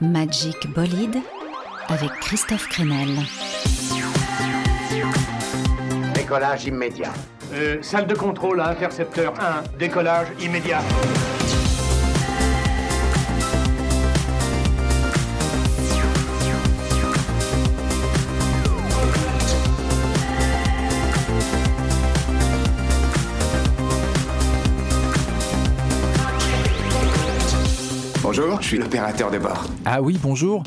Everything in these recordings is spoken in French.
Magic Bolide avec Christophe Crenel. Décollage immédiat. Euh, salle de contrôle à intercepteur 1, décollage immédiat. Bonjour, je suis l'opérateur de bord. Ah oui, bonjour.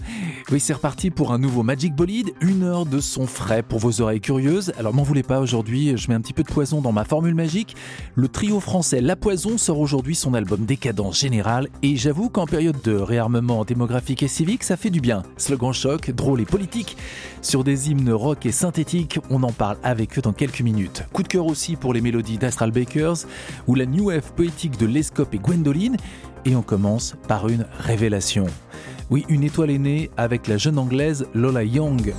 Oui, c'est reparti pour un nouveau Magic Bolide, une heure de son frais pour vos oreilles curieuses. Alors m'en voulez pas aujourd'hui, je mets un petit peu de poison dans ma formule magique. Le trio français La Poison sort aujourd'hui son album Décadence Générale et j'avoue qu'en période de réarmement démographique et civique, ça fait du bien. Slogan choc, drôle et politique. Sur des hymnes rock et synthétiques, on en parle avec eux dans quelques minutes. Coup de cœur aussi pour les mélodies d'Astral Bakers ou la new wave poétique de Lescope et Gwendoline. Et on commence par une révélation. Oui, une étoile est née avec la jeune anglaise Lola Young.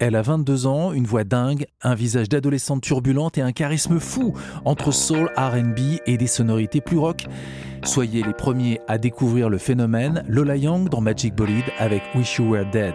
Elle a 22 ans, une voix dingue, un visage d'adolescente turbulente et un charisme fou entre soul, RB et des sonorités plus rock. Soyez les premiers à découvrir le phénomène Lola Young dans Magic Bolide avec Wish You Were Dead.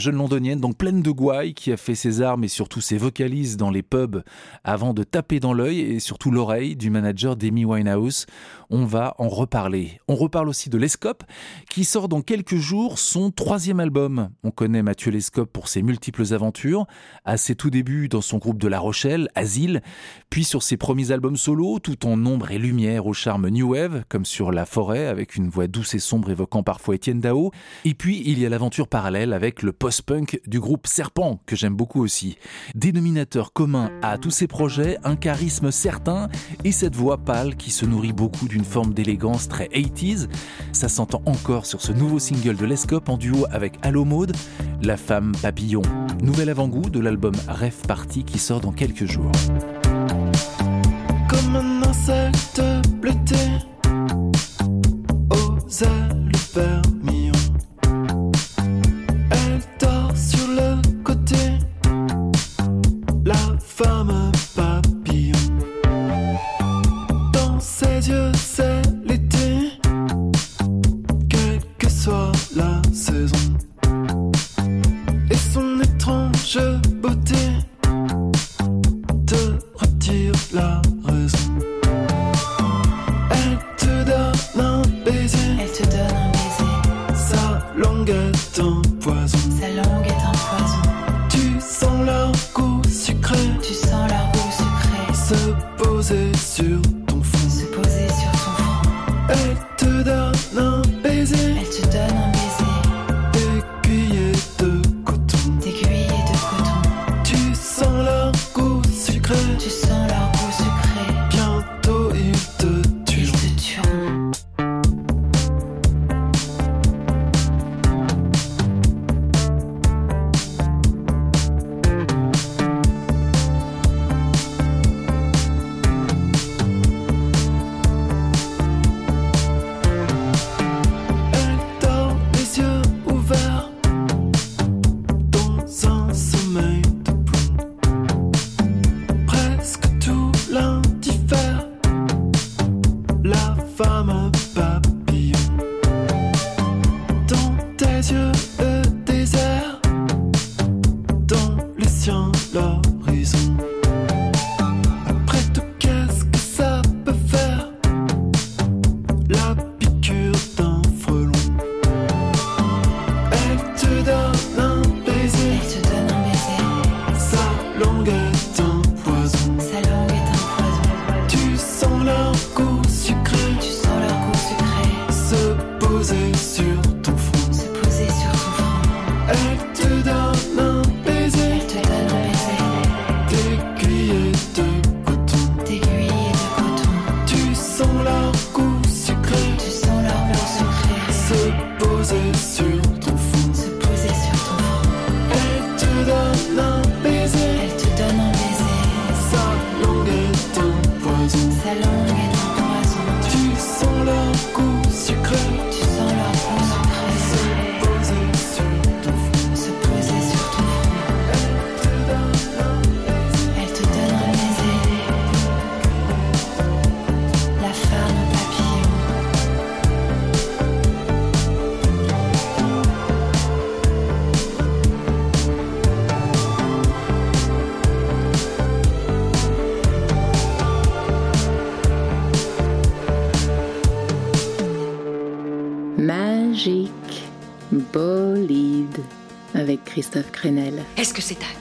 jeune londonienne, donc pleine de gouailles, qui a fait ses armes et surtout ses vocalises dans les pubs avant de taper dans l'œil et surtout l'oreille du manager d'Amy Winehouse. On va en reparler. On reparle aussi de Lescope, qui sort dans quelques jours son troisième album. On connaît Mathieu Lescope pour ses multiples aventures, à ses tout débuts dans son groupe de La Rochelle, Asile, puis sur ses premiers albums solo, tout en ombre et lumière au charme New Wave, comme sur La Forêt, avec une voix douce et sombre évoquant parfois Étienne Dao. Et puis il y a l'aventure parallèle avec le Punk du groupe Serpent, que j'aime beaucoup aussi. Dénominateur commun à tous ces projets, un charisme certain et cette voix pâle qui se nourrit beaucoup d'une forme d'élégance très 80s. Ça s'entend encore sur ce nouveau single de Lescope en duo avec Allo Mode, La femme papillon. Nouvel avant-goût de l'album Rêve Party qui sort dans quelques jours. farmer. Est-ce que c'est un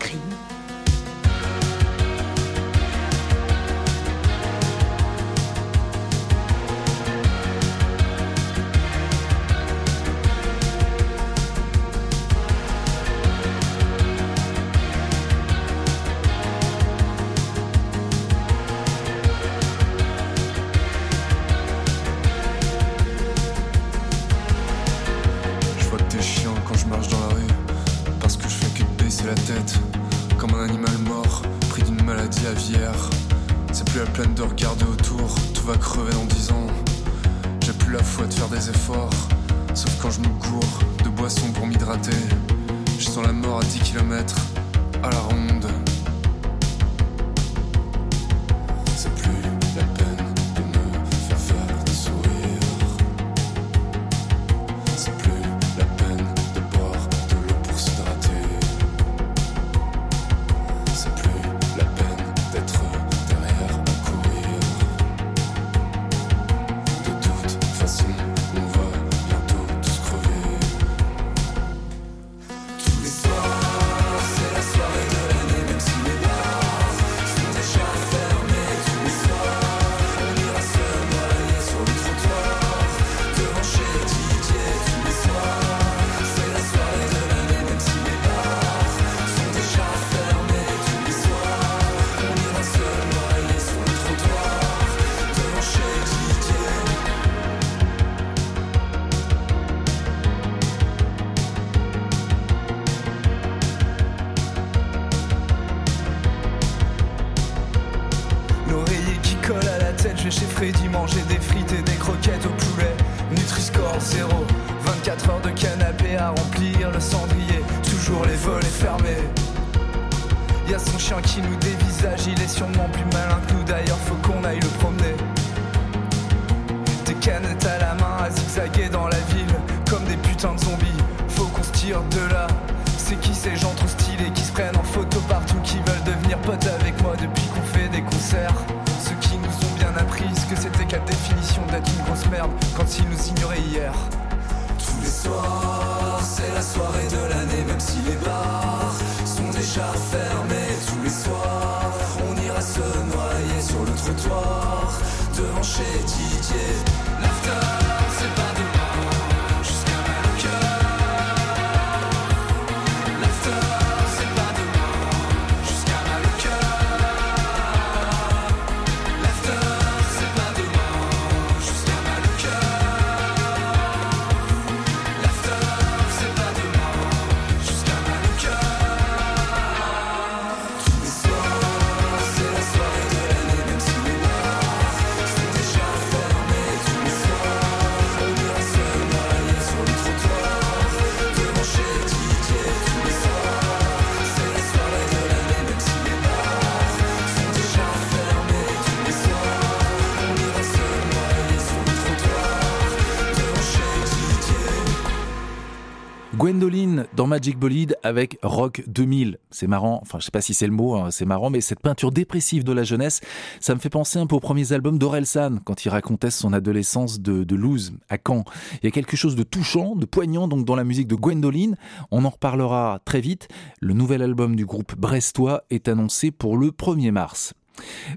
Gwendoline dans Magic Bolide avec Rock 2000. C'est marrant, enfin je sais pas si c'est le mot, hein, c'est marrant, mais cette peinture dépressive de la jeunesse, ça me fait penser un peu aux premiers albums d'Orelsan, quand il racontait son adolescence de, de à Caen. Il y a quelque chose de touchant, de poignant donc dans la musique de Gwendoline. On en reparlera très vite. Le nouvel album du groupe brestois est annoncé pour le 1er mars.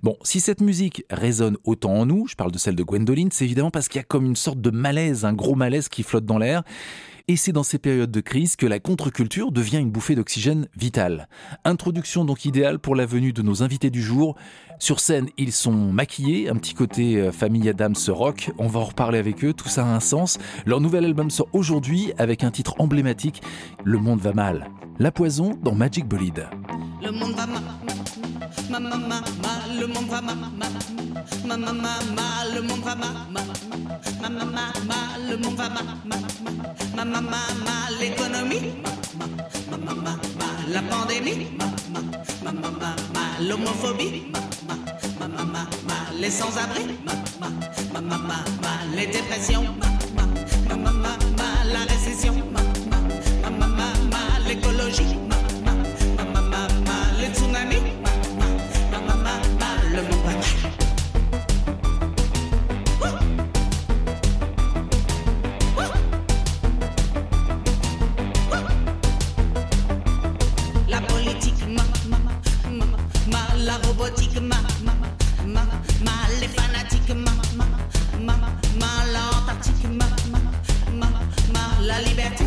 Bon, si cette musique résonne autant en nous, je parle de celle de Gwendoline, c'est évidemment parce qu'il y a comme une sorte de malaise, un gros malaise qui flotte dans l'air. Et c'est dans ces périodes de crise que la contre-culture devient une bouffée d'oxygène vitale. Introduction donc idéale pour la venue de nos invités du jour. Sur scène, ils sont maquillés, un petit côté euh, famille Adams rock. On va en reparler avec eux, tout ça a un sens. Leur nouvel album sort aujourd'hui avec un titre emblématique, Le monde va mal. La poison dans Magic Bolide. Le monde va mal, ma ma ma ma, le monde va mal, ma ma ma ma ma, le monde va mal, ma ma ma ma ma, le monde va mal, ma ma ma ma ma, l'économie, ma ma ma ma ma, la pandémie, ma ma ma ma ma ma, l'homophobie, ma ma ma ma ma ma, les sans-abri, ma ma ma ma ma ma, les dépressions, ma ma ma ma ma, la récession, la liberté,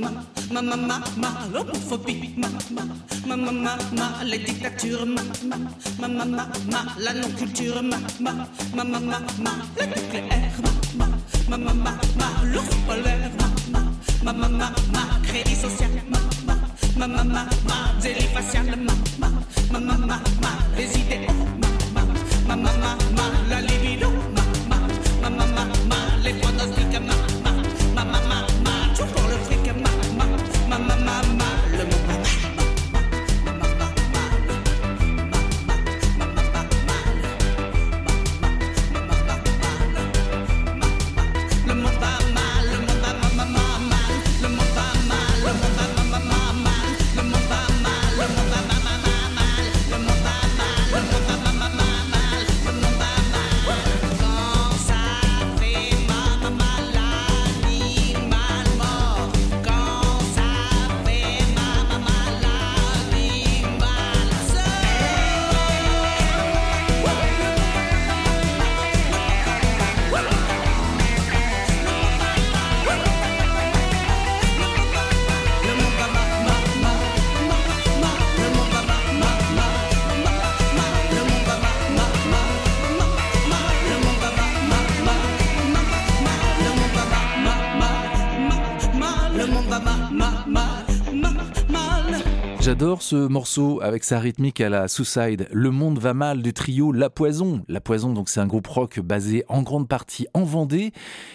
ma, ma, ma, ma, l'homophobie, ma, ma, ma, ma, ma, les dictatures, ma, ma, ma, ma, la non-culture, ma, ma, ma, ma, ma, ma, le ma, ma, ma, ma, ma, ma, ma, ma, ma, ma, crédit social, ma, ma, ma, ma, ma, ma, ma, ma, ma, les idéaux, ma, ma, ma, ma, ma, ce morceau avec sa rythmique à la Suicide. Le monde va mal du trio La Poison. La Poison, donc, c'est un groupe rock basé en grande partie en Vendée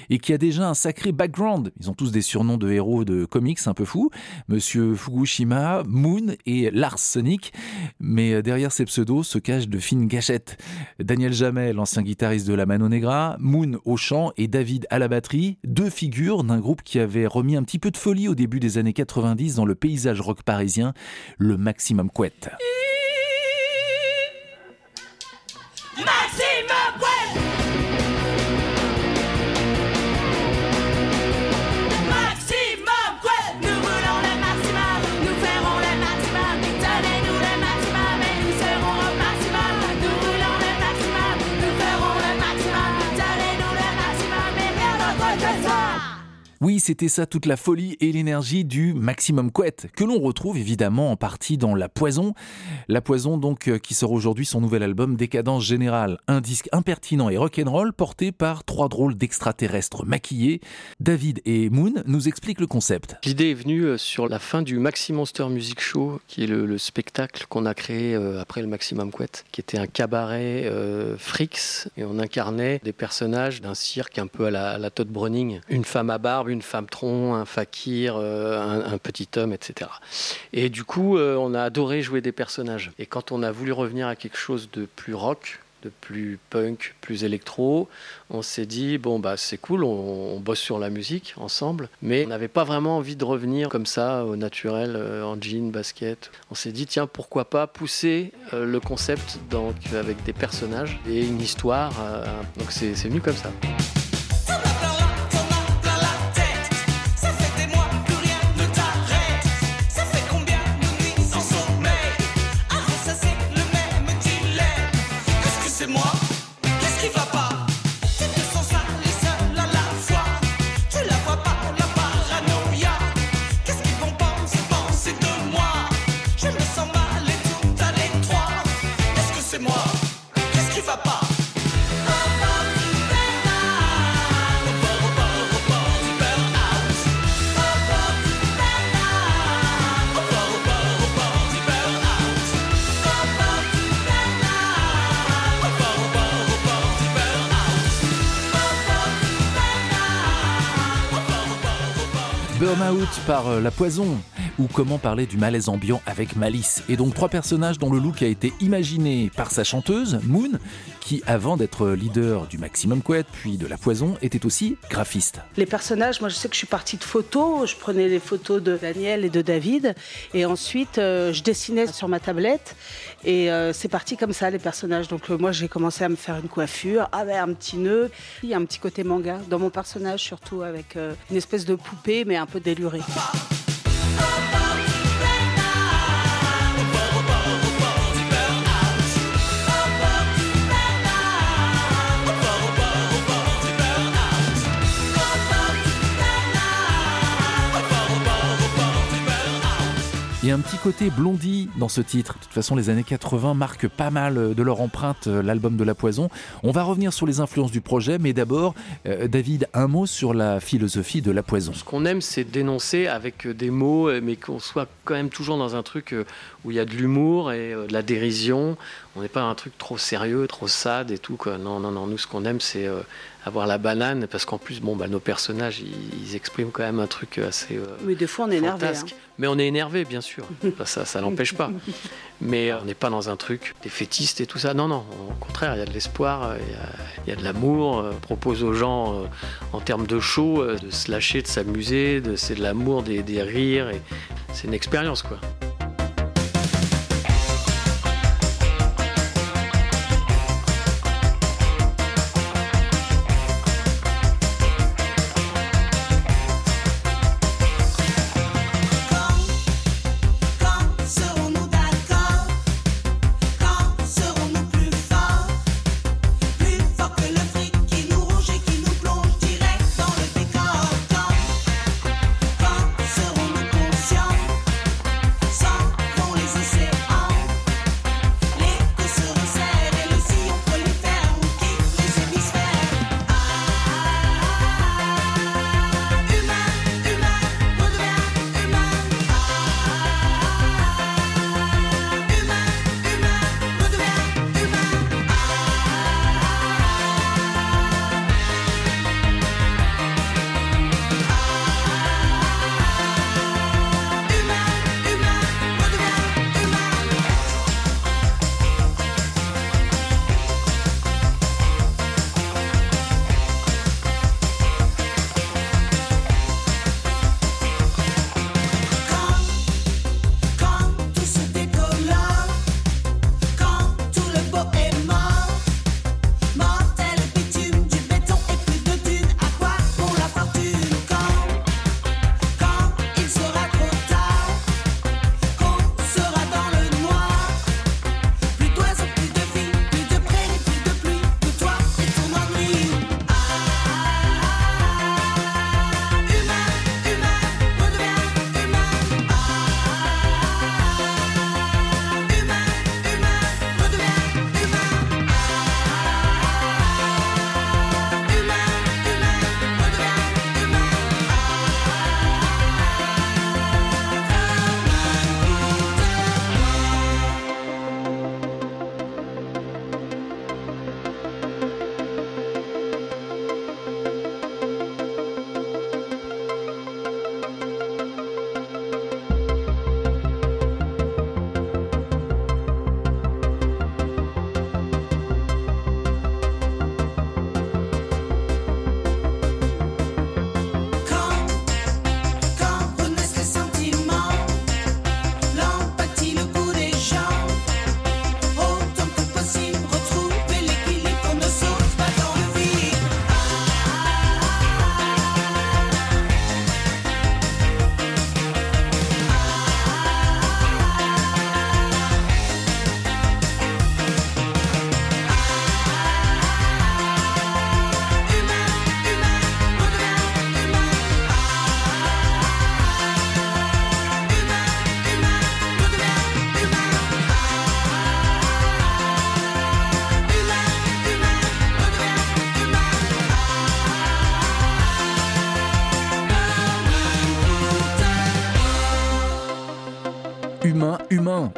et qui a déjà un sacré background. Ils ont tous des surnoms de héros de comics un peu fous. Monsieur Fukushima, Moon et Lars Sonic. Mais derrière ces pseudos se cachent de fines gâchettes. Daniel Jamel, l'ancien guitariste de la Mano Negra, Moon au chant et David à la batterie. Deux figures d'un groupe qui avait remis un petit peu de folie au début des années 90 dans le paysage rock parisien Maximum Couette. Oui, c'était ça toute la folie et l'énergie du Maximum Couette, que l'on retrouve évidemment en partie dans La Poison. La Poison, donc, euh, qui sort aujourd'hui son nouvel album Décadence Générale, un disque impertinent et rock'n'roll porté par trois drôles d'extraterrestres maquillés. David et Moon nous expliquent le concept. L'idée est venue euh, sur la fin du Maxi Monster Music Show, qui est le, le spectacle qu'on a créé euh, après le Maximum Couette, qui était un cabaret euh, Frix, et on incarnait des personnages d'un cirque un peu à la, à Todd Browning, une femme à barbe, une femme tronc, un fakir, euh, un, petit homme, etc. Et du coup, euh, on a adoré jouer des personnages. Et quand on a voulu revenir à quelque chose de plus rock, de plus punk, plus électro, on s'est dit bon bah c'est cool, on, bosse sur la musique ensemble, mais on n'avait pas vraiment envie de revenir comme ça au naturel euh, en jean, basket. On s'est dit tiens pourquoi pas pousser le concept donc avec des personnages et une histoire. donc c'est venu comme. Ça Burnout par euh, La Poison ou comment parler du malaise ambiant avec malice. Et donc trois personnages dont le look a été imaginé par sa chanteuse, Moon, qui avant d'être leader du Maximum Couette puis de La Poison, était aussi graphiste. Les personnages, moi je sais que je suis partie de photos, je prenais les photos de Daniel et de David, et ensuite euh, je dessinais sur ma tablette, et euh, c'est parti comme ça les personnages. Donc euh, moi j'ai commencé à me faire une coiffure, avec un petit nœud, il y a un petit côté manga dans mon personnage, surtout avec une espèce de poupée mais un peu délurée. ba, ba. Il y a un petit côté blondie dans ce titre. De toute façon, les années 80 marquent pas mal de leur empreinte euh, l'album de La Poison. On va revenir sur les influences du projet, mais d'abord, euh, David, un mot sur la philosophie de La Poison. Ce qu'on aime, c'est dénoncer avec euh, des mots, euh, mais qu'on soit quand même toujours dans un truc euh, où il y a de l'humour et euh, de la dérision. On n'est pas un truc trop sérieux, trop sad et tout. Non, non, non. Nous, ce qu'on aime, c'est euh, avoir la banane, parce qu'en plus, bon, bah, nos personnages, ils, ils expriment quand même un truc assez. euh, Mais des fois on est énervé. hein. Mais on est énervé, bien sûr. Bah, ça, ça n'empêche pas. Mais euh, on n'est pas dans un truc des fétistes et tout ça. Non, non. Au contraire, il y a de l'espoir, euh, il y a- il y, a de l'amour. euh, On propose aux gens, euh, en termes de show, euh, de se lâcher, de s'amuser. De, c'est de l'amour, des, des rires. Et c'est une expérience, quoi.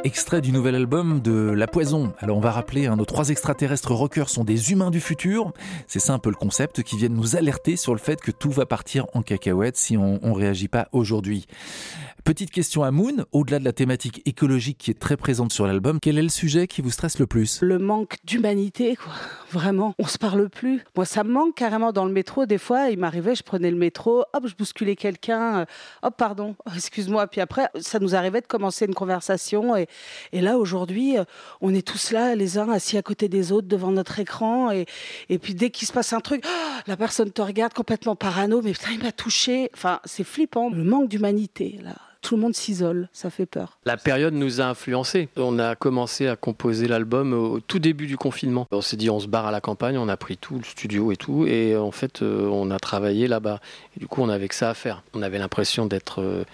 Extrait du nouvel album de La Poison. Alors on va rappeler, hein, nos trois extraterrestres rockers sont des humains du futur. C'est ça un peu le concept qui viennent nous alerter sur le fait que tout va partir en cacahuète si on, on réagit pas aujourd'hui. Petite question à Moon, au-delà de la thématique écologique qui est très présente sur l'album, quel est le sujet qui vous stresse le plus? Le manque d'humanité, quoi. Vraiment, on se parle plus. Moi, ça me manque carrément dans le métro. Des fois, il m'arrivait, je prenais le métro, hop, je bousculais quelqu'un, euh, hop, pardon, excuse-moi. Puis après, ça nous arrivait de commencer une conversation. Et, là, aujourd'hui, euh, on est tous là, les uns assis à côté des autres devant notre écran. Et, et puis, dès qu'il se passe un truc, oh, la personne te regarde complètement parano, mais putain, il m'a touché. Enfin, c'est flippant. Le manque d'humanité, là. Tout le monde s'isole, ça fait peur. La période nous a influencés. On a commencé à composer l'album au tout début du confinement. On s'est dit on se barre à la campagne, on a pris tout, le studio et tout, et en fait euh, on a travaillé là-bas. Et du coup on avait que ça à faire. On avait l'impression d'être euh,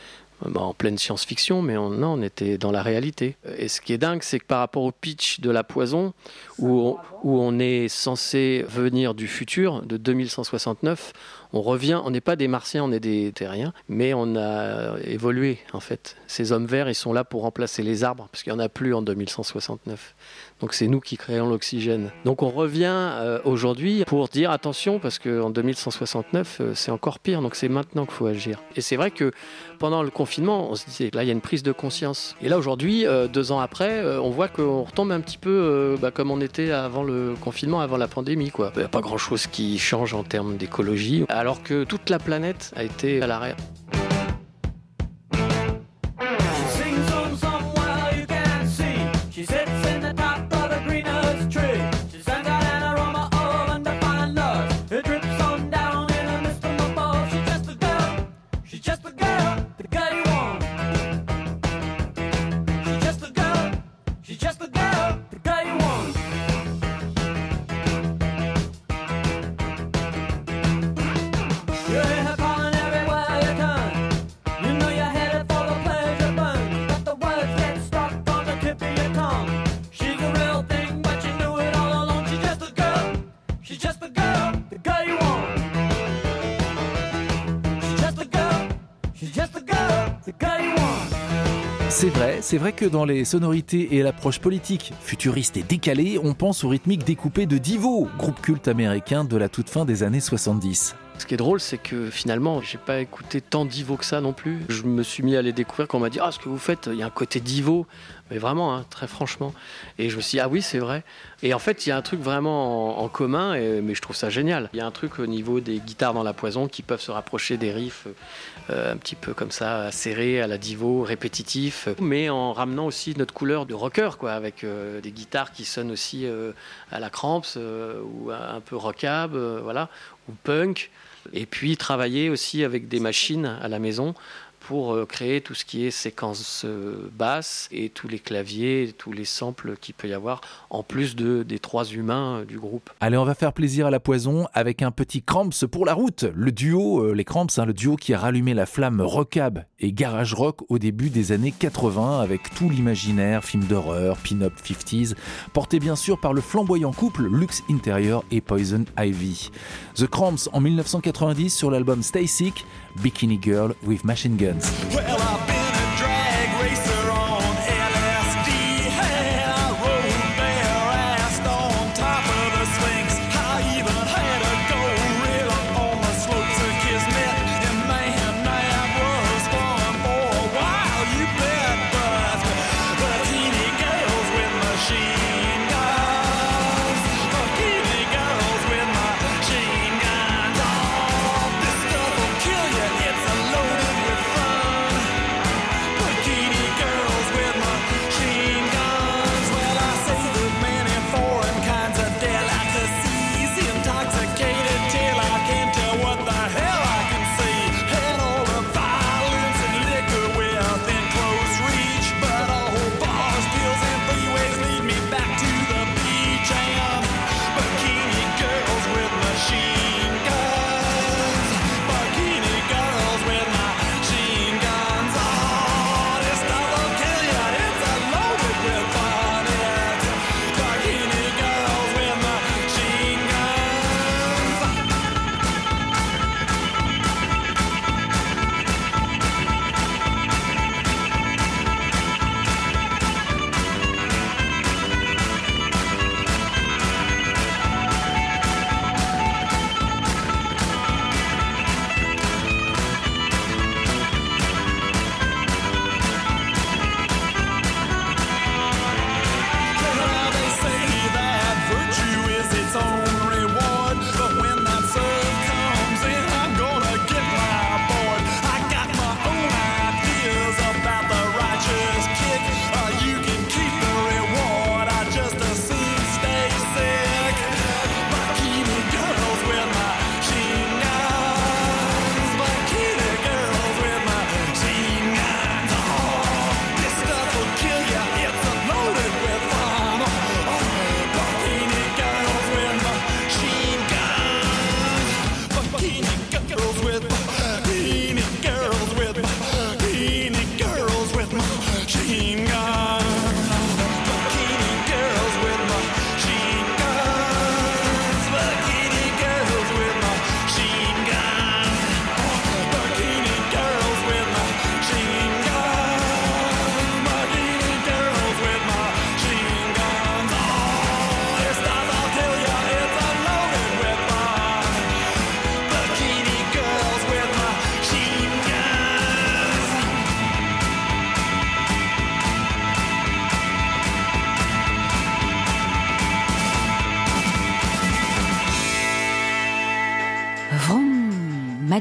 bah, en pleine science-fiction, mais on, non, on était dans la réalité. Et ce qui est dingue, c'est que par rapport au pitch de La Poison, où on, où on est censé venir du futur, de 2169, on revient, on n'est pas des martiens, on est des terriens, mais on a évolué en fait. Ces hommes verts, ils sont là pour remplacer les arbres, parce qu'il n'y en a plus en 2169. Donc c'est nous qui créons l'oxygène. Donc on revient euh, aujourd'hui pour dire attention, parce qu'en 2169, euh, c'est encore pire, donc c'est maintenant qu'il faut agir. Et c'est vrai que pendant le confinement, on se disait, là il y a une prise de conscience. Et là aujourd'hui, euh, deux ans après, on voit qu'on retombe un petit peu bah, comme on était avant le confinement, avant la pandémie. quoi. Il n'y a pas grand-chose qui change en termes d'écologie, alors que toute la planète a été à l'arrêt. C'est vrai, c'est vrai que dans les sonorités et l'approche politique, futuriste et décalée, on pense au rythmique découpé de Divo, groupe culte américain de la toute fin des années 70. Ce qui est drôle, c'est que finalement, j'ai pas écouté tant d'Ivo que ça non plus. Je me suis mis à les découvrir quand on m'a dit Ah, ce que vous faites, il y a un côté d'Ivo. Mais vraiment, hein, très franchement. Et je me suis dit Ah oui, c'est vrai. Et en fait, il y a un truc vraiment en, commun, mais je trouve ça génial. Il y a un truc au niveau des guitares dans la poison qui peuvent se rapprocher des riffs euh, un petit peu comme ça, serrés à la Divo, répétitifs, mais en ramenant aussi notre couleur de rocker, quoi, avec euh, des guitares qui sonnent aussi euh, à la Cramps ou un peu rockab, voilà, ou punk. Et puis travailler aussi avec des machines à la maison pour euh, créer tout ce qui est séquence euh, basse et tous les claviers, tous les samples qu'il peut y avoir, en plus de, des trois humains euh, du groupe. Allez, on va faire plaisir à la poison avec un petit Cramps pour la route. Le duo, les Cramps, hein, le duo qui a rallumé la flamme rockab et garage rock au début des années 80 avec tout l'imaginaire, film d'horreur, pin-up 50s, porté bien sûr par le flamboyant couple Lux Interior et Poison Ivy. The Cramps en 1990 sur l'album Stay Sick, Bikini Girl with Machine Guns.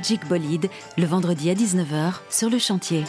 Magic Bolide le vendredi à 19h sur le chantier.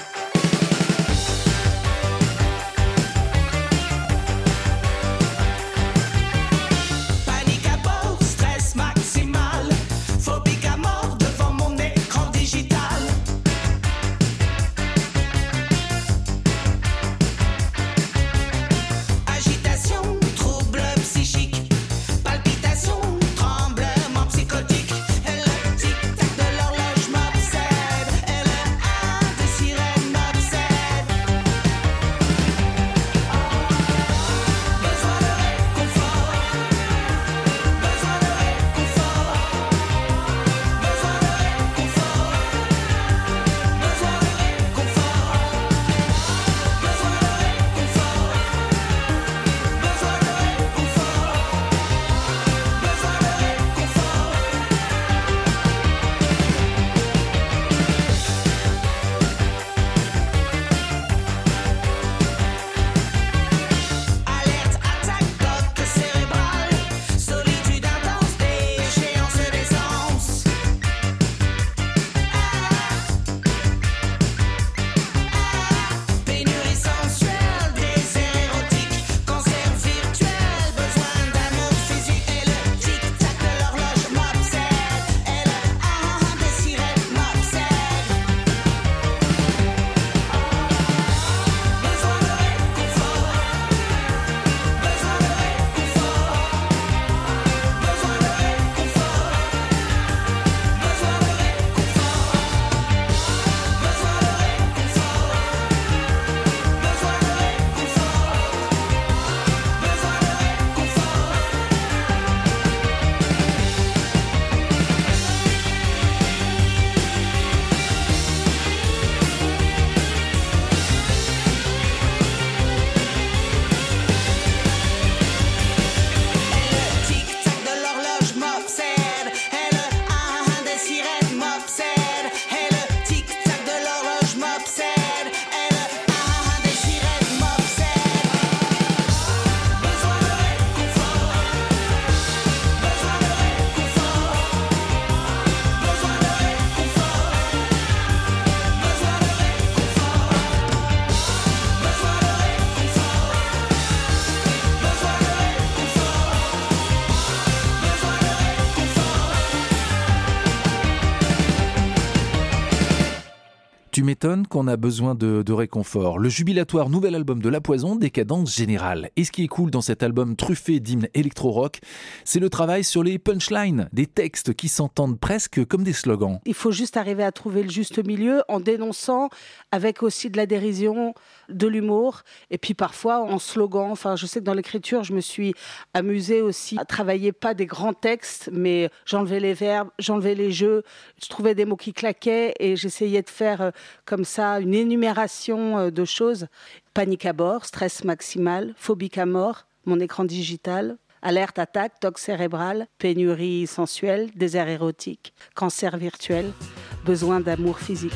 Qu'on a besoin de, réconfort. Le jubilatoire nouvel album de La Poison, Décadence Générale. Et ce qui est cool dans cet album truffé d'hymnes électro-rock, c'est le travail sur les punchlines, des textes qui s'entendent presque comme des slogans. Il faut juste arriver à trouver le juste milieu en dénonçant avec aussi de la dérision, de l'humour et puis parfois en slogan. Enfin, je sais que dans l'écriture, je me suis amusée aussi à travailler pas des grands textes, mais j'enlevais les verbes, j'enlevais les jeux, je trouvais des mots qui claquaient et j'essayais de faire euh, comme ça une énumération euh, de choses. Panique à bord, stress maximal, phobique à mort, mon écran digital, alerte attaque, toc cérébral, pénurie sensuelle, désert érotique, cancer virtuel, besoin d'amour physique.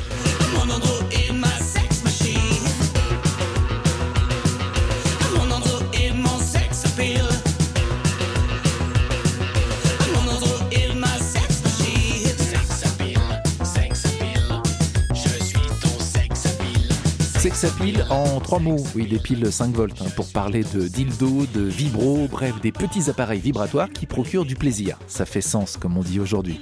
Sex appeal en trois mots, oui, des piles 5 volts, hein, pour parler de dildo, de vibro, bref, des petits appareils vibratoires qui procurent du plaisir. Ça fait sens, comme on dit aujourd'hui.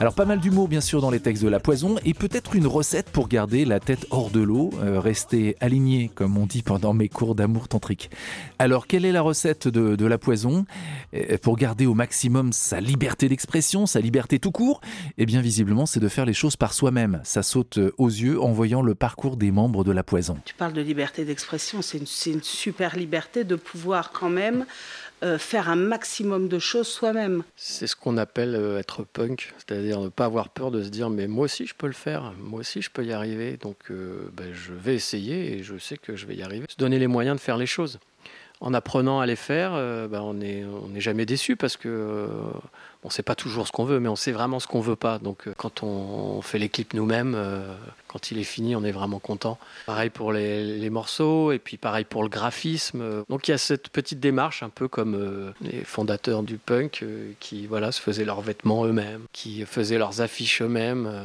Alors pas mal d'humour bien sûr dans les textes de La Poison et peut-être une recette pour garder la tête hors de l'eau, euh, rester aligné comme on dit pendant mes cours d'amour tantrique. Alors quelle est la recette de, La Poison? Euh, pour garder au maximum sa liberté d'expression, sa liberté tout court Eh bien visiblement c'est de faire les choses par soi-même. Ça saute aux yeux en voyant le parcours des membres de La Poison. Tu parles de liberté d'expression, c'est une super liberté de pouvoir quand même euh, faire un maximum de choses soi-même. C'est ce qu'on appelle euh, être punk, c'est-à-dire ne pas avoir peur de se dire mais moi aussi je peux le faire, moi aussi je peux y arriver, donc euh, ben, je vais essayer et je sais que je vais y arriver. Se donner les moyens de faire les choses en apprenant à les faire, euh, bah, on n'est jamais déçu parce que euh, on sait pas toujours ce qu'on veut, mais on sait vraiment ce qu'on veut pas. Donc euh, quand on, fait les clips nous-mêmes, quand il est fini, on est vraiment content. Pareil pour les, morceaux et puis pareil pour le graphisme. Donc il y a cette petite démarche, un peu comme les fondateurs du punk qui voilà se faisaient leurs vêtements eux-mêmes, qui faisaient leurs affiches eux-mêmes.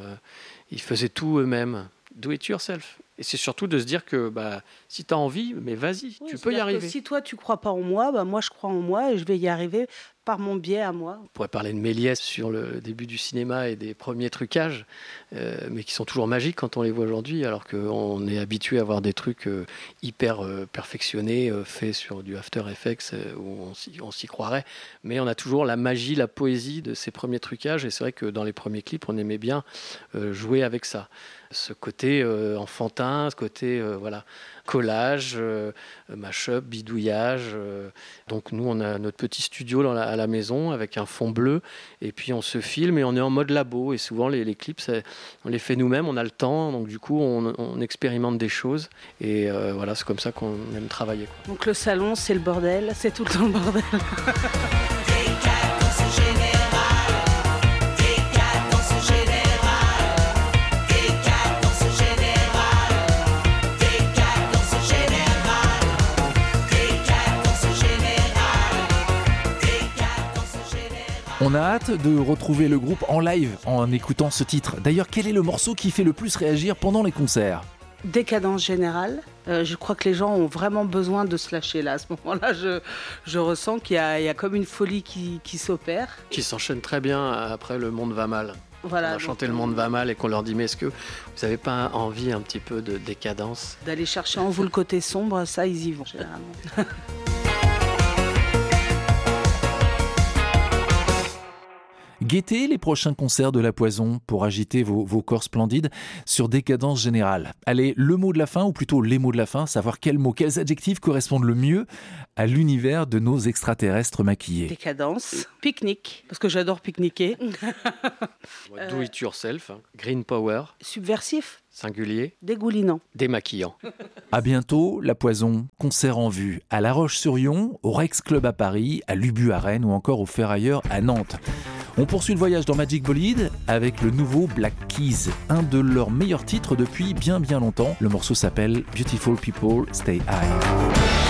ils faisaient tout eux-mêmes. Do it yourself. Et c'est surtout de se dire que bah, si tu as envie, mais vas-y, tu peux y arriver. Si toi tu crois pas en moi, bah moi je crois en moi et je vais y arriver par mon biais à moi. On pourrait parler de Méliès sur le début du cinéma et des premiers trucages, euh, mais qui sont toujours magiques quand on les voit aujourd'hui, alors qu'on est habitué à voir des trucs euh, hyper euh, perfectionnés, faits sur du After Effects, où on s'y- croirait. Mais on a toujours la magie, la poésie de ces premiers trucages, et c'est vrai que dans les premiers clips, on aimait bien jouer avec ça. Ce côté euh, ce côté euh, voilà, collage, euh, mash-up, bidouillage. euh. Donc nous, on a notre petit studio dans la- à la maison avec un fond bleu et puis on se filme et on est en mode labo. Et souvent, les, les clips, ça- on les fait nous-mêmes, on a le temps. Donc du coup, on, on expérimente des choses. Et euh, voilà, c'est comme ça qu'on aime travailler. quoi. Donc le salon c'est le bordel, c'est tout le temps le bordel. On a hâte de retrouver le groupe en live en écoutant ce titre. D'ailleurs, quel est le morceau qui fait le plus réagir pendant les concerts? Décadence générale. Euh, je crois que les gens ont vraiment besoin de se lâcher là. À ce moment-là, je, je ressens qu'il y, a- il y a comme une folie qui, qui s'opère. Qui s'enchaîne très bien après Le Monde va mal. Voilà, on a donc, chanté Le Monde va mal et qu'on leur dit Mais est-ce que vous n'avez pas envie un petit peu de décadence? D'aller chercher en vous le côté sombre, ça, ils y vont généralement. Guettez les prochains concerts de La Poison pour agiter vos, vos corps splendides sur Décadence Générale. Allez, le mot de la fin, ou plutôt les mots de la fin, savoir quels mots, quels adjectifs correspondent le mieux à l'univers de nos extraterrestres maquillés. Décadence, pique-nique, parce que j'adore pique-niquer. Do it yourself, hein. Green Power, Subversif, singulier, dégoulinant. démaquillant. À bientôt, La Poison, concert en vue à La Roche-sur-Yon, au Rex Club à Paris, à Lubu à Rennes ou encore au Ferrailleur à Nantes. On poursuit le voyage dans Magic Bolide avec le nouveau Black Keys, un de leurs meilleurs titres depuis bien bien longtemps. Le morceau s'appelle Beautiful People Stay High.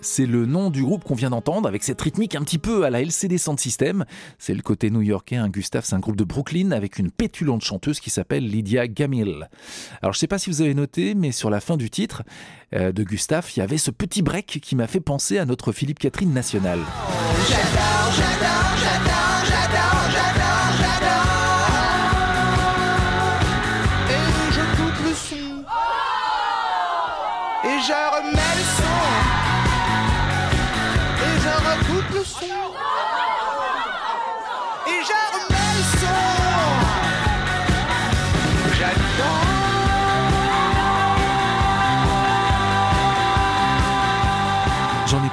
C'est le nom du groupe qu'on vient d'entendre, avec cette rythmique un petit peu à la LCD Sound System. C'est le côté new-yorkais. Hein. Gustave, c'est un groupe de Brooklyn avec une pétulante chanteuse qui s'appelle Lydia Gamil. Alors, je sais pas si vous avez noté, mais sur la fin du titre euh, de Gustave, il y avait ce petit break qui m'a fait penser à notre Philippe Catherine national. J'adore, j'adore, j'adore, j'adore, j'adore, j'adore. Et je remets le son.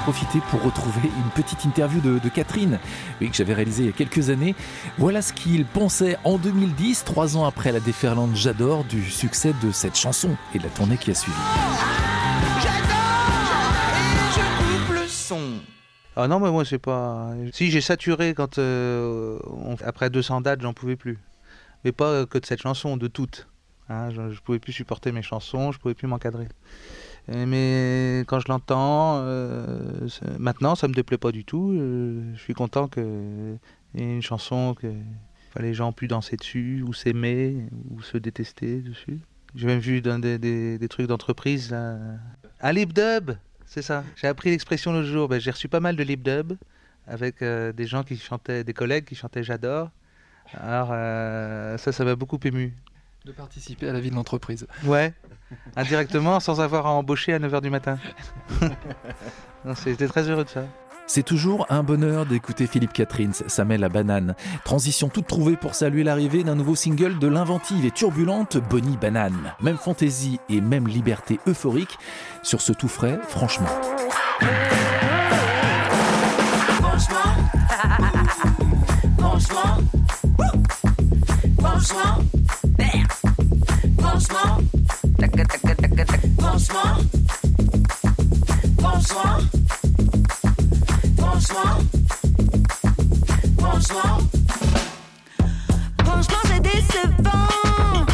Profité pour retrouver une petite interview de, Catherine, oui, que j'avais réalisée il y a quelques années. Voilà ce qu'il pensait en 2010, trois ans après la déferlante J'adore, du succès de cette chanson et de la tournée qui a suivi. Ah non, mais moi, c'est pas. Si, j'ai saturé quand. euh, Après 200 dates, j'en pouvais plus. Mais pas que de cette chanson, de toutes. Hein, je, je pouvais plus supporter mes chansons, je pouvais plus m'encadrer. Mais quand je l'entends, euh, maintenant, ça me déplaît pas du tout. euh, je suis content qu'il y ait une chanson que les gens puissent danser dessus, ou s'aimer, ou se détester dessus. J'ai même vu des, trucs d'entreprise, un lip dub, c'est ça. J'ai appris l'expression l'autre jour. Ben, j'ai reçu pas mal de lip dub avec euh, des gens qui chantaient, des collègues qui chantaient J'adore. Alors ça, ça m'a beaucoup ému. De participer à la vie de l'entreprise. Ouais, indirectement, sans avoir à embaucher à 9h du matin. J'étais très heureux de ça. C'est toujours un bonheur d'écouter Philippe Catherine, ça met la banane. Transition toute trouvée pour saluer l'arrivée d'un nouveau single de l'inventive et turbulente Bonnie Banane. Même fantaisie et même liberté euphorique sur ce tout frais, franchement. Franchement, franchement, franchement, franchement, franchement, franchement, franchement, franchement, franchement, c'est décevant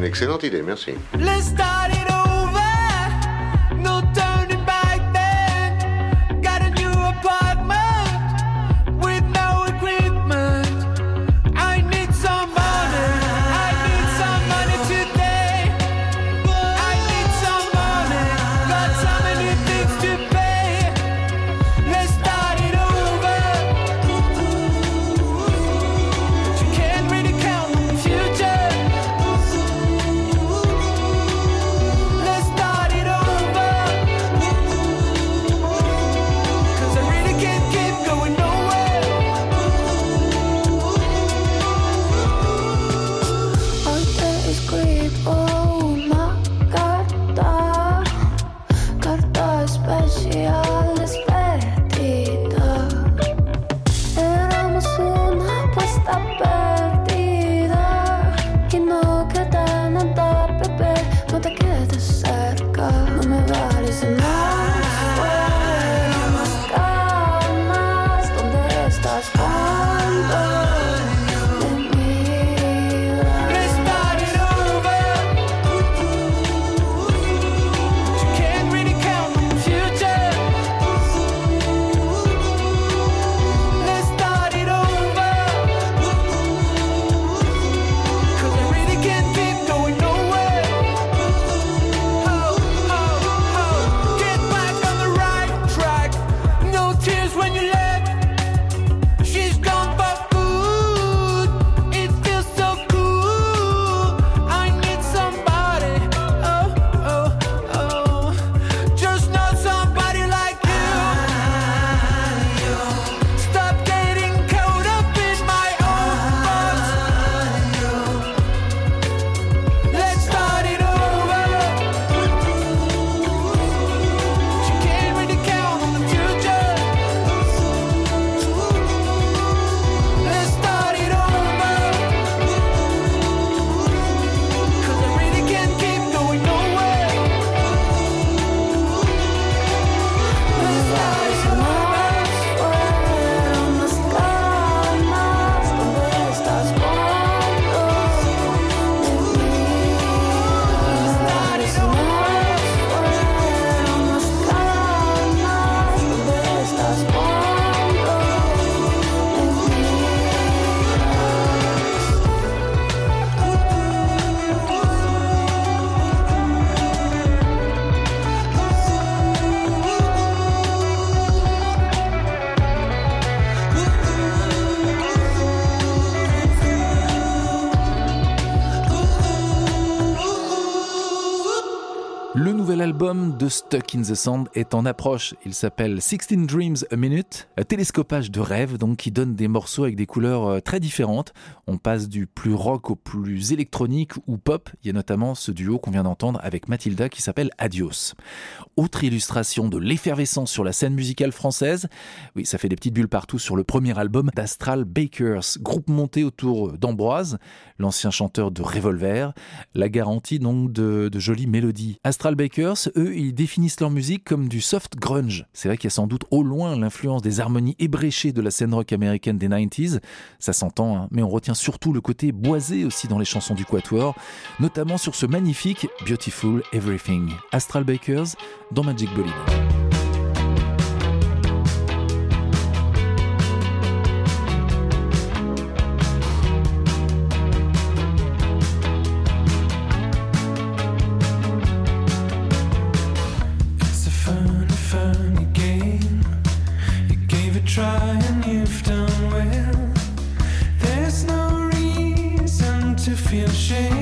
une excellente idée, merci. Stuck in the Sand est en approche. Il s'appelle 16 Dreams a Minute, un télescopage de rêve donc qui donne des morceaux avec des couleurs euh, très différentes. On passe du plus rock au plus électronique ou pop. Il y a notamment ce duo qu'on vient d'entendre avec Mathilda qui s'appelle Adios. Autre illustration de l'effervescence sur la scène musicale française. Oui, ça fait des petites bulles partout sur le premier album d'Astral Bakers, groupe monté autour d'Ambroise, l'ancien chanteur de Revolver, la garantie donc de, de jolies mélodies. Astral Bakers, eux, ils définissent leur musique comme du soft grunge. C'est vrai qu'il y a sans doute au loin l'influence des harmonies ébréchées de la scène rock américaine des 90s. Ça s'entend, hein, mais on retient surtout le côté boisé aussi dans les chansons du Quatuor, notamment sur ce magnifique Beautiful Everything. Astral Bakers dans Magic Bolide.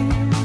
you.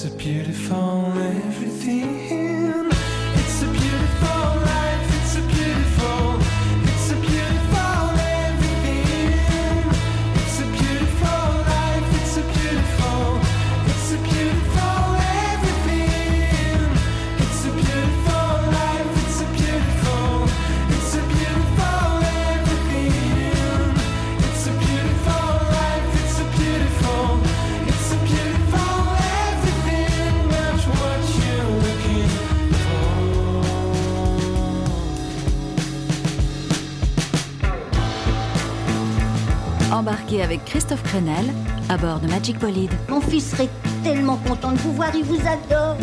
It's beautiful. Christophe Crenel à bord de Magic Bolide. Mon fils serait tellement content de vous voir, il vous adore.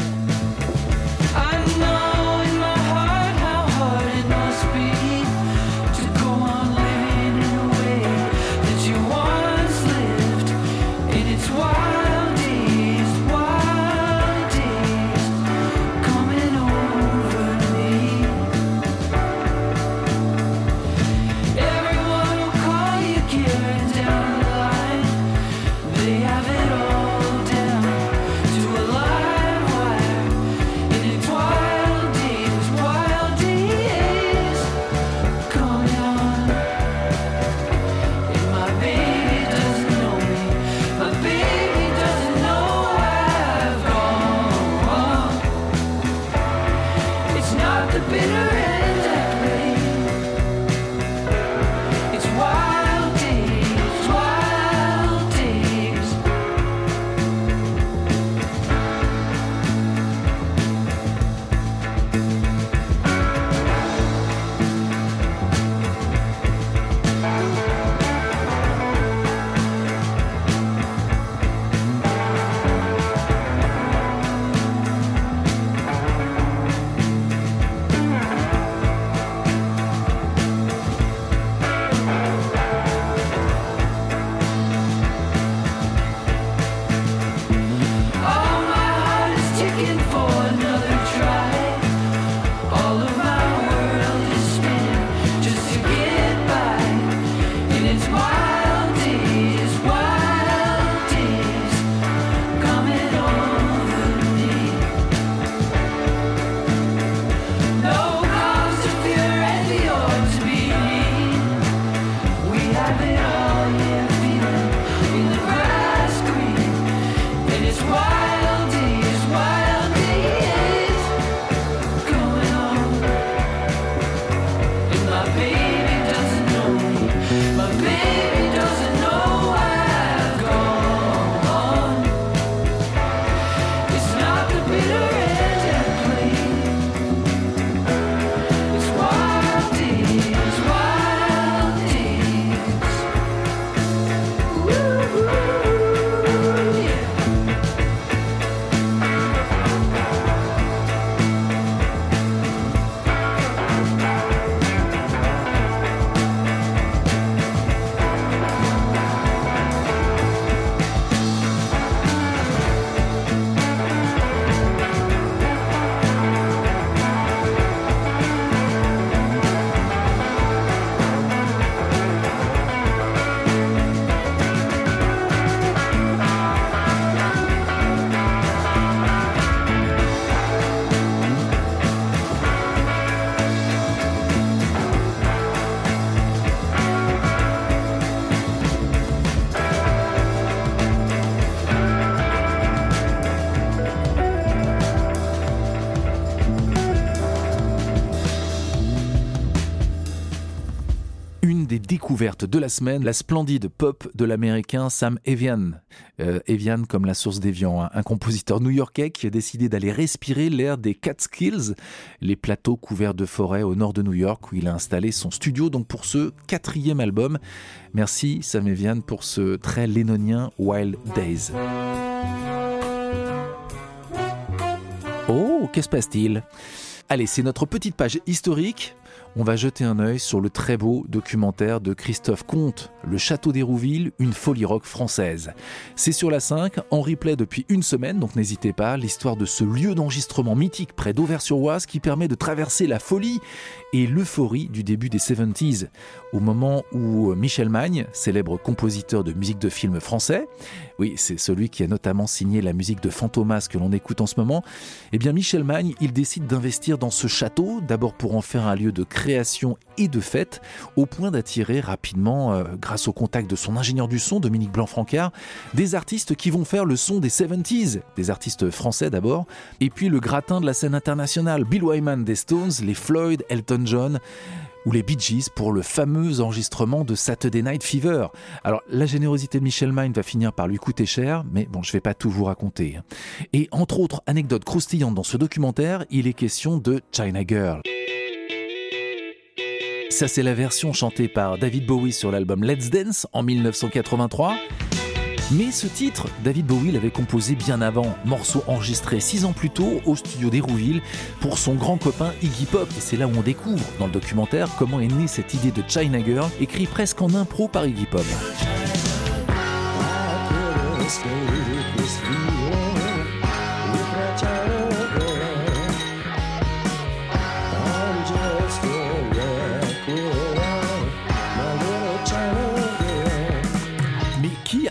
découverte de la semaine, la splendide pop de l'américain Sam Evian. Euh, Evian comme la source d'Evian, hein. un compositeur new-yorkais qui a décidé d'aller respirer l'air des Catskills, les plateaux couverts de forêts au nord de New York où il a installé son studio donc pour ce quatrième album. Merci Sam Evian pour ce très lénonien Wild Days. Oh, qu'est-ce passe-t-il? Allez, c'est notre petite page historique on va jeter un œil sur le très beau documentaire de Christophe Comte, Le Château d'Hérouville, une folie rock française. C'est sur la 5, en replay depuis une semaine, donc n'hésitez pas, l'histoire de ce lieu d'enregistrement mythique près d'Auvers-sur-Oise qui permet de traverser la folie et l'euphorie du début des 70s, au moment où Michel Magne, célèbre compositeur de musique de film français, oui, c'est celui qui a notamment signé la musique de Fantomas que l'on écoute en ce moment, eh bien Michel Magne, il décide d'investir dans ce château, d'abord pour en faire un lieu de création et de fête, au point d'attirer rapidement, euh, grâce au contact de son ingénieur du son, Dominique Blanc-Francard, des artistes qui vont faire le son des 70s, des artistes français d'abord, et puis le gratin de la scène internationale, Bill Wyman des Stones, les Floyd, Elton John, ou les Bee Gees pour le fameux enregistrement de Saturday Night Fever. Alors, la générosité de Michel Mind va finir par lui coûter cher, mais bon, je vais pas tout vous raconter. Et entre autres anecdotes croustillantes dans ce documentaire, il est question de China Girl. Ça, c'est la version chantée par David Bowie sur l'album Let's Dance en 1983. Mais ce titre, David Bowie l'avait composé bien avant, morceau enregistré six ans plus tôt au studio d'Hérouville pour son grand copain Iggy Pop. Et c'est là où on découvre dans le documentaire comment est née cette idée de China Girl, écrit presque en impro par Iggy Pop.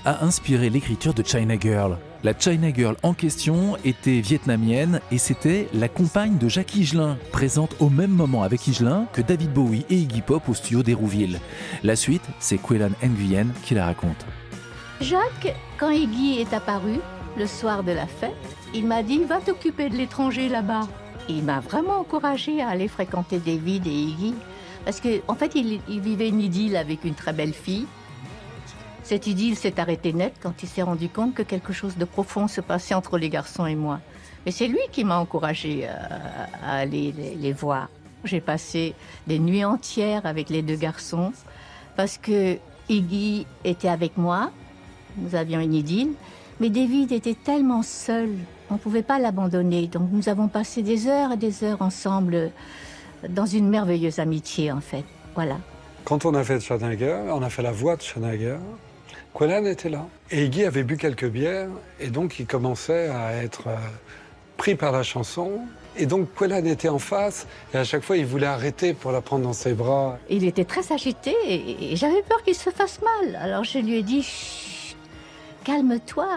A inspiré l'écriture de China Girl La China Girl en question était vietnamienne et c'était la compagne de Jacques Higelin, présente au même moment avec Higelin que David Bowie et Iggy Pop au studio d'Hérouville. La suite, c'est Quillan Nguyen qui la raconte. Jacques, quand Iggy est apparu, le soir de la fête, il m'a dit Va t'occuper de l'étranger là-bas. Il m'a vraiment encouragé à aller fréquenter David et Iggy. Parce qu'en en fait, il vivait une idylle avec une très belle fille. Cette idylle s'est arrêtée net quand il s'est rendu compte que quelque chose de profond se passait entre les garçons et moi. Mais c'est lui qui m'a encouragé à, à aller les, voir. J'ai passé des nuits entières avec les deux garçons parce que Iggy était avec moi. Nous avions une idylle. Mais David était tellement seul, on ne pouvait pas l'abandonner. Donc nous avons passé des heures et des heures ensemble dans une merveilleuse amitié en fait. Voilà. Quand on a fait Schneider, on a fait la voix de Schneider, Quillan était là. Et Iggy avait bu quelques bières, et donc il commençait à être euh, pris par la chanson. Et donc Quillan était en face, et à chaque fois il voulait arrêter pour la prendre dans ses bras. Il était très agité et, j'avais peur qu'il se fasse mal. Alors je lui ai dit Chut, calme-toi.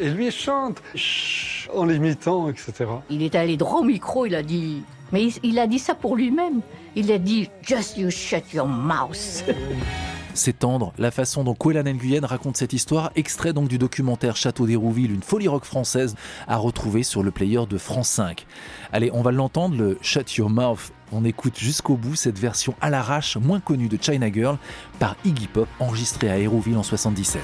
Et lui chante, chut, en l'imitant, etc. Il est allé droit au micro, il a dit. Mais il, il a dit ça pour lui-même. Il a dit Just you shut your mouth. C'est tendre la façon dont Quillan Nguyen raconte cette histoire, extrait donc du documentaire Château d'Hérouville, une folie rock française, à retrouver sur le player de France 5. Allez, on va l'entendre, le Shut Your Mouth. On écoute jusqu'au bout cette version à l'arrache, moins connue de China Girl, par Iggy Pop, enregistrée à Hérouville en 77.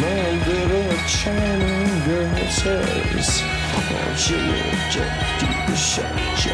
My little China girl says, Oh, Jimmy, just you shut your mouth.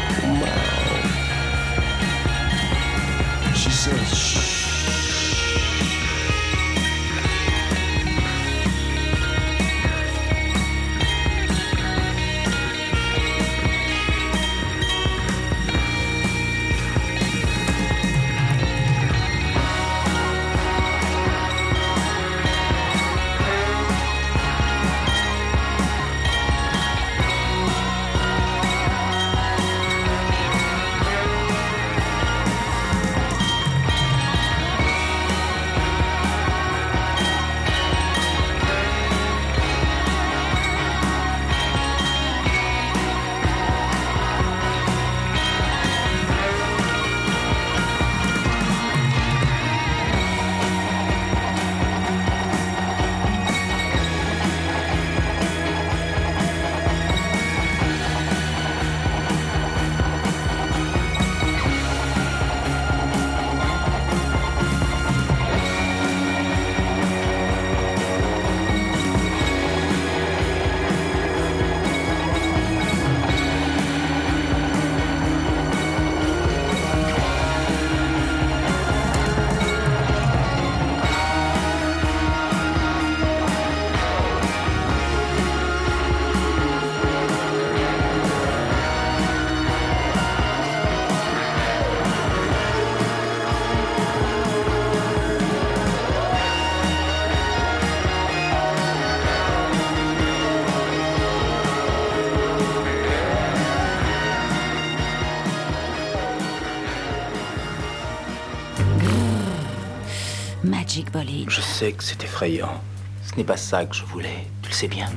que c'est effrayant. Ce n'est pas ça que je voulais, tu le sais bien.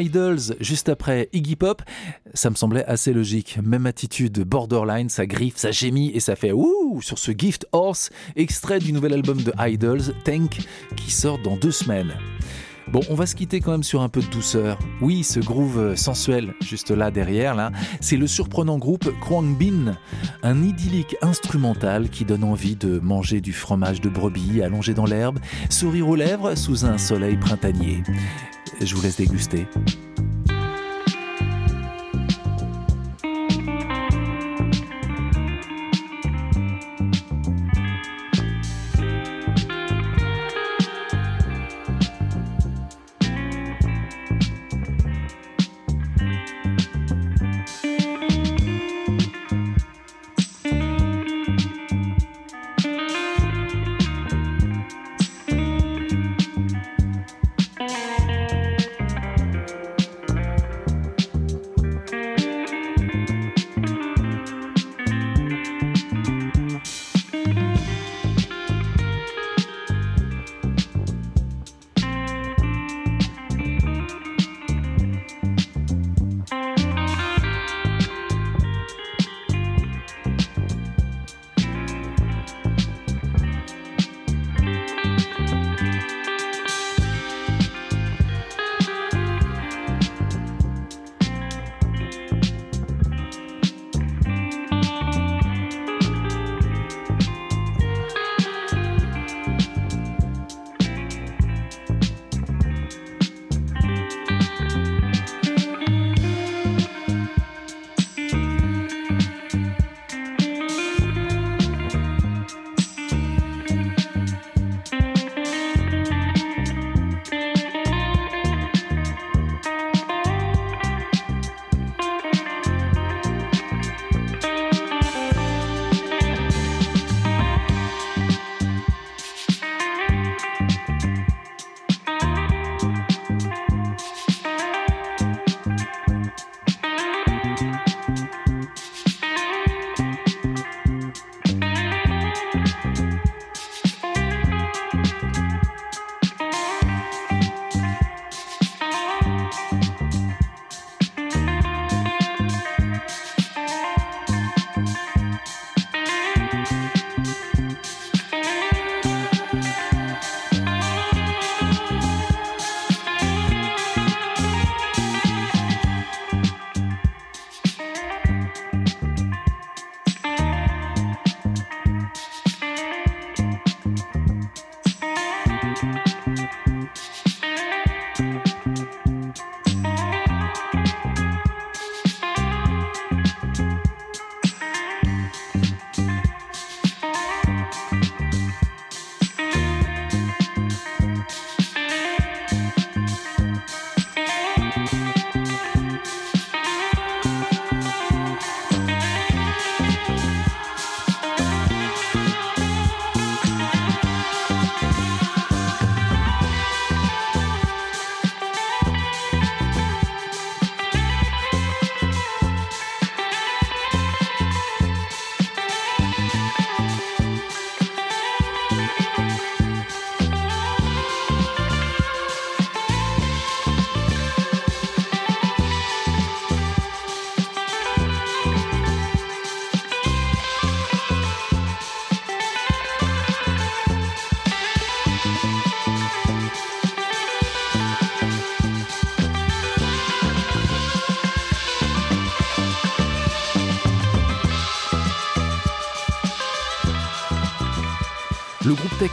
Idols, juste après Iggy Pop. Ça me semblait assez logique. Même attitude, borderline, ça griffe, ça gémit et ça fait ouh sur ce Gift Horse, extrait du nouvel album de Idols, Tank, qui sort dans deux semaines. Bon, on va se quitter quand même sur un peu de douceur. Oui, ce groove sensuel, juste là derrière, là, c'est le surprenant groupe Kwangbin, un idyllique instrumental qui donne envie de manger du fromage de brebis allongé dans l'herbe, sourire aux lèvres sous un soleil printanier je vous laisse déguster.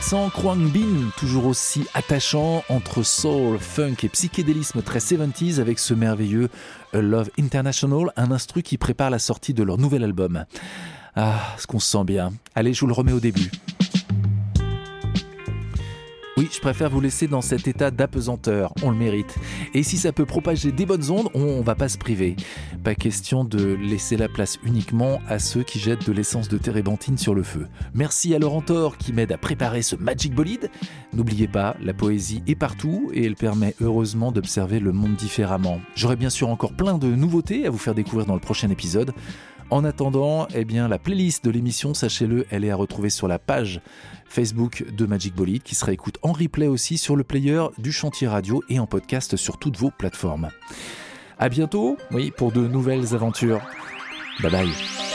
Texan Kwang Bin, toujours aussi attachant entre soul, funk et psychédélisme très 70s avec ce merveilleux A Love International, un instru qui prépare la sortie de leur nouvel album. Ah, ce qu'on se sent bien. Allez, je vous le remets au début. Oui, je préfère vous laisser dans cet état d'apesanteur, on le mérite. Et si ça peut propager des bonnes ondes, on va pas se priver. Pas question de laisser la place uniquement à ceux qui jettent de l'essence de térébenthine sur le feu. Merci à Laurent Thor qui m'aide à préparer ce Magic Bolide. N'oubliez pas, la poésie est partout et elle permet heureusement d'observer le monde différemment. J'aurai bien sûr encore plein de nouveautés à vous faire découvrir dans le prochain épisode. En attendant, eh bien, la playlist de l'émission, sachez-le, elle est à retrouver sur la page Facebook de Magic Bolide, qui sera écoute en replay aussi sur le player du Chantier Radio et en podcast sur toutes vos plateformes. À bientôt, oui, pour de nouvelles aventures. Bye bye.